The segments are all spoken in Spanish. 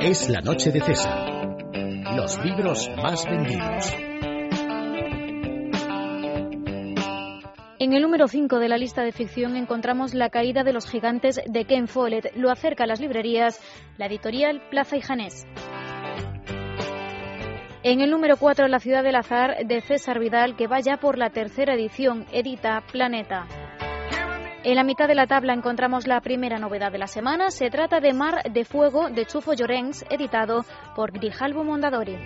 Es la noche de César. Los libros más vendidos. En el número 5 de la lista de ficción encontramos La caída de los gigantes de Ken Follett. Lo acerca a las librerías la editorial Plaza y Janés. En el número 4, La ciudad del azar de César Vidal, que va ya por la tercera edición, edita Planeta. En la mitad de la tabla encontramos la primera novedad de la semana. Se trata de Mar de Fuego de Chufo Llorens, editado por Grijalbo Mondadori.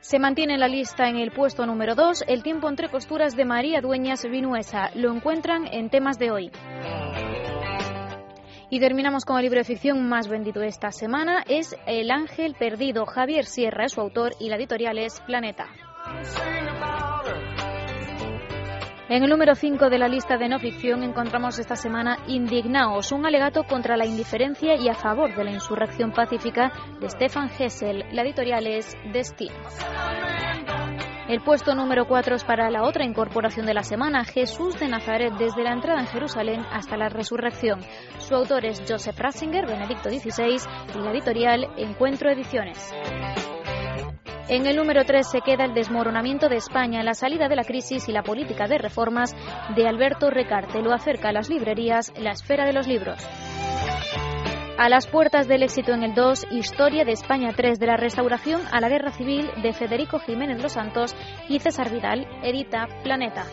Se mantiene en la lista en el puesto número 2 El tiempo entre costuras de María Dueñas Vinuesa. Lo encuentran en temas de hoy. Y terminamos con el libro de ficción más vendido esta semana. Es El ángel perdido. Javier Sierra es su autor y la editorial es Planeta. En el número 5 de la lista de no ficción encontramos esta semana Indignaos, un alegato contra la indiferencia y a favor de la insurrección pacífica de Stefan Hessel. La editorial es Destino. El puesto número 4 es para la otra incorporación de la semana, Jesús de Nazaret, desde la entrada en Jerusalén hasta la resurrección. Su autor es Joseph Ratzinger, Benedicto XVI, y la editorial Encuentro Ediciones. En el número 3 se queda el desmoronamiento de España, la salida de la crisis y la política de reformas de Alberto Recarte. Lo acerca a las librerías La Esfera de los Libros. A las puertas del éxito en el 2, Historia de España 3, de la restauración a la guerra civil de Federico Jiménez Los Santos y César Vidal, edita Planeta.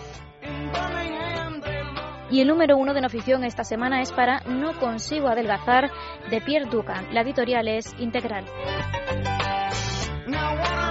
Y el número uno de no ficción esta semana es para No consigo adelgazar de Pierre Ducan. La editorial es integral. Now what